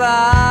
never